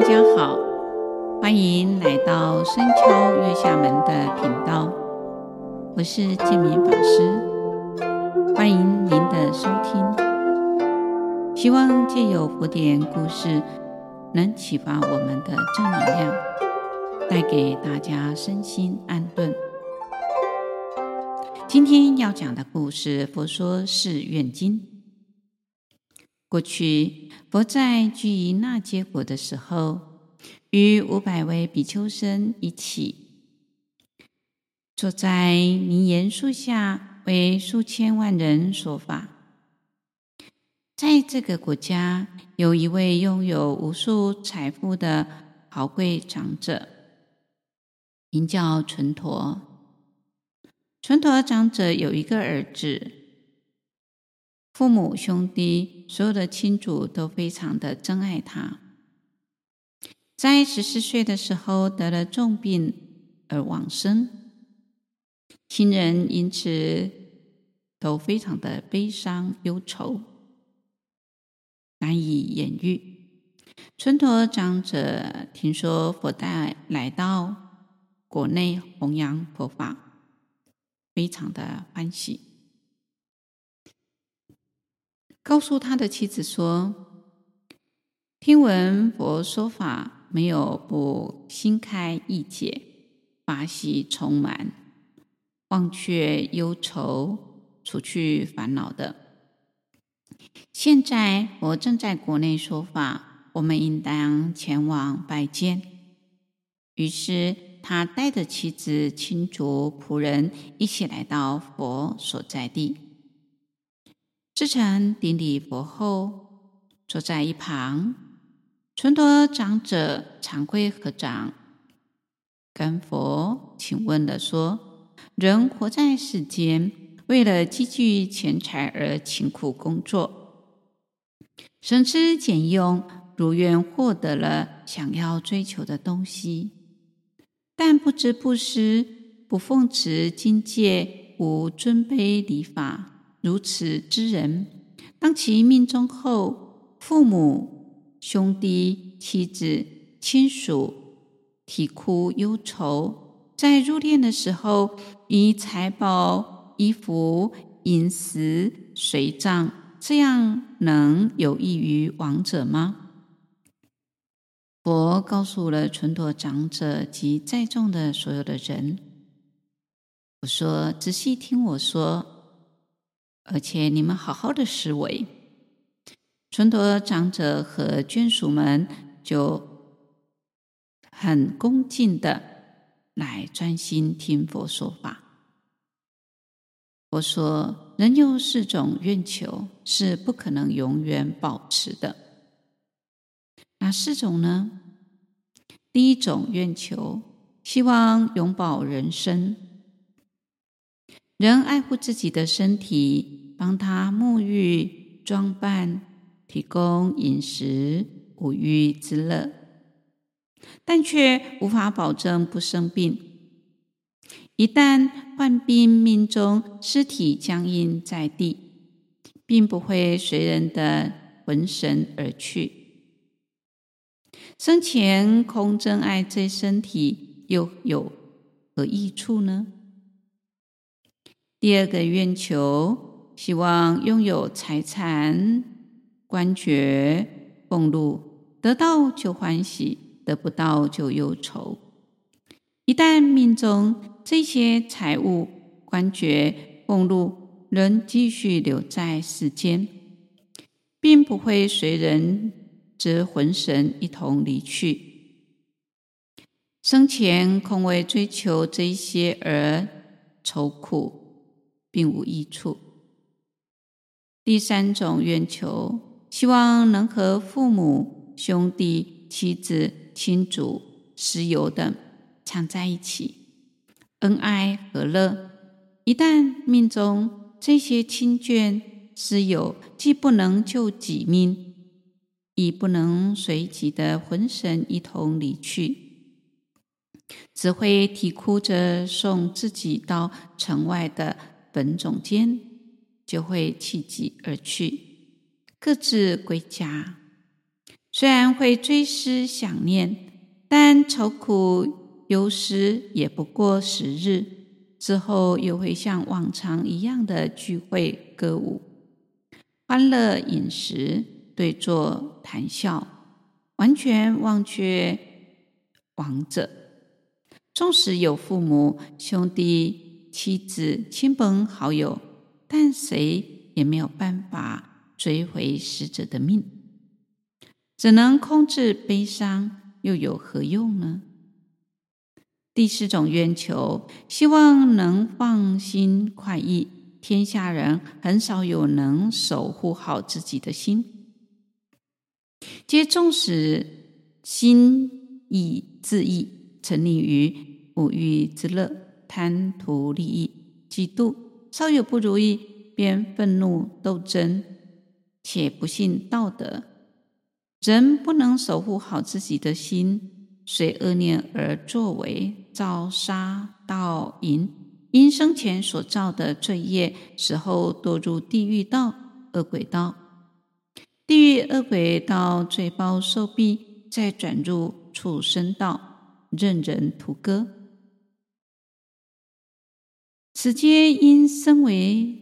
大家好，欢迎来到深敲月下门的频道，我是建明法师，欢迎您的收听。希望借由佛典故事，能启发我们的正能量，带给大家身心安顿。今天要讲的故事，佛说是愿经。过去，佛在居于那结国的时候，与五百位比丘僧一起坐在名言树下，为数千万人说法。在这个国家，有一位拥有无数财富的豪贵长者，名叫纯陀。纯陀长者有一个儿子。父母、兄弟、所有的亲族都非常的珍爱他。在十四岁的时候得了重病而往生，亲人因此都非常的悲伤忧愁，难以言喻。村陀长者听说佛带来到国内弘扬佛法，非常的欢喜。告诉他的妻子说：“听闻佛说法，没有不心开意解，法喜充满，忘却忧愁，除去烦恼的。现在佛正在国内说法，我们应当前往拜见。”于是他带着妻子、亲族、仆人一起来到佛所在地。至诚顶礼佛后，坐在一旁。纯陀长者惭愧合掌，跟佛请问了说：“人活在世间，为了积聚钱财而勤苦工作，省吃俭用，如愿获得了想要追求的东西，但不知布施，不奉持经戒，无尊卑礼法。”如此之人，当其命终后，父母、兄弟、妻子、亲属啼哭忧愁，在入殓的时候，以财宝、衣服、饮食随葬，这样能有益于亡者吗？佛告诉了纯陀长者及在众的所有的人，我说：仔细听我说。而且你们好好的思维，纯陀长者和眷属们就很恭敬的来专心听佛说法。佛说，人有四种愿求是不可能永远保持的。哪四种呢？第一种愿求，希望永保人身，人爱护自己的身体。帮他沐浴、装扮、提供饮食、五欲之乐，但却无法保证不生病。一旦患病命中，尸体僵硬在地，并不会随人的魂神而去。生前空珍爱这身体，又有何益处呢？第二个愿求。希望拥有财产、官爵、俸禄，得到就欢喜，得不到就忧愁。一旦命中，这些财物、官爵、俸禄仍继续留在世间，并不会随人之魂神一同离去。生前空为追求这些而愁苦，并无益处。第三种愿求，希望能和父母、兄弟、妻子、亲族、师友等常在一起，恩爱和乐。一旦命中，这些亲眷、师友既不能救己命，亦不能随己的魂神一同离去，只会啼哭着送自己到城外的坟冢间。就会弃己而去，各自归家。虽然会追思想念，但愁苦忧思也不过时日，之后又会像往常一样的聚会歌舞，欢乐饮食，对坐谈笑，完全忘却亡者。纵使有父母、兄弟、妻子、亲朋好友，但谁也没有办法追回死者的命。只能控制悲伤，又有何用呢？第四种冤求，希望能放心快意。天下人很少有能守护好自己的心，皆纵使心意自意，沉溺于五欲之乐，贪图利益，嫉妒，稍有不如意便愤怒斗争，且不信道德。人不能守护好自己的心，随恶念而作为，造杀盗淫，因生前所造的罪业，死后堕入地狱道、恶鬼道。地狱、恶鬼道罪报受毕，再转入畜生道，任人屠割。此皆因身为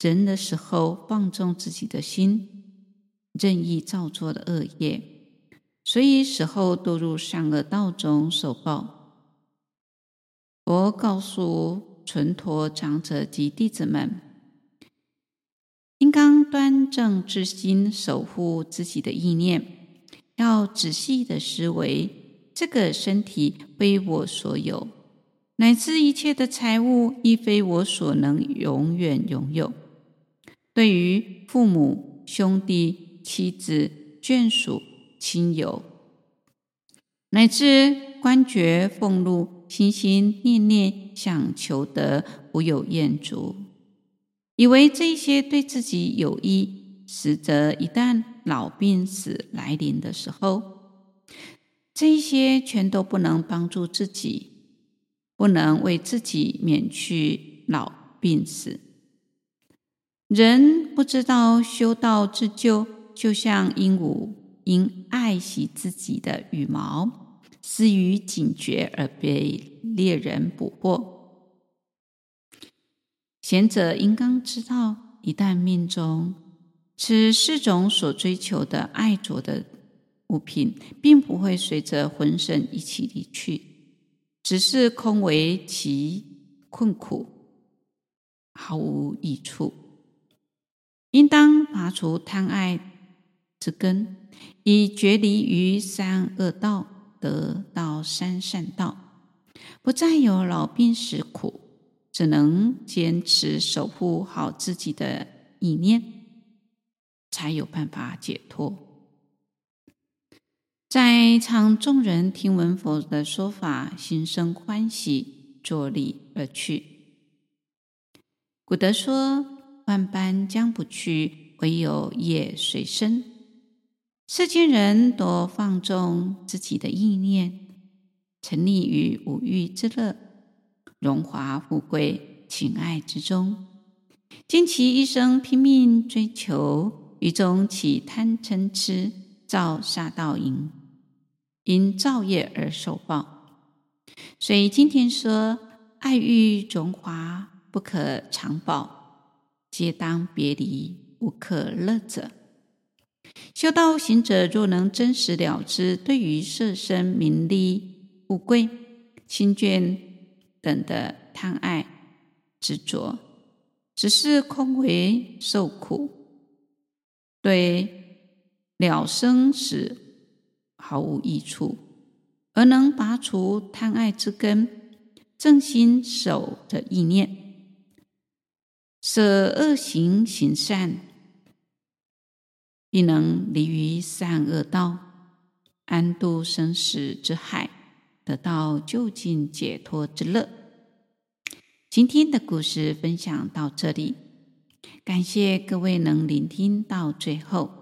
人的时候，放纵自己的心。任意造作的恶业，所以死后堕入善恶道中受报。佛告诉纯陀长者及弟子们，应当端正之心，守护自己的意念，要仔细的思维：这个身体非我所有，乃至一切的财物亦非我所能永远拥有。对于父母兄弟。妻子、眷属、亲友，乃至官爵、俸禄，心心念念想求得，无有厌足，以为这些对自己有益，实则一旦老病死来临的时候，这些全都不能帮助自己，不能为自己免去老病死。人不知道修道自救。就像鹦鹉因爱惜自己的羽毛，失于警觉而被猎人捕获。贤者应当知道，一旦命中，此四种所追求的爱着的物品，并不会随着魂神一起离去，只是空为其困苦，毫无益处。应当拔除贪爱。之根，以决离于三恶道，得到三善道，不再有老病死苦，只能坚持守护好自己的意念，才有办法解脱。在场众人听闻佛的说法，心生欢喜，作礼而去。古德说：“万般将不去，唯有业随身。”世间人多放纵自己的意念，沉溺于五欲之乐、荣华富贵、情爱之中，尽其一生拼命追求，于中起贪嗔痴，造杀盗淫，因造业而受报。所以今天说：爱欲荣华不可长保，皆当别离，无可乐者。修道行者若能真实了知，对于色身、名利、富贵、亲眷等的贪爱执着，只是空为受苦，对了生死毫无益处，而能拔除贪爱之根，正心守着意念，舍恶行，行善。必能离于善恶道，安度生死之海，得到究竟解脱之乐。今天的故事分享到这里，感谢各位能聆听到最后。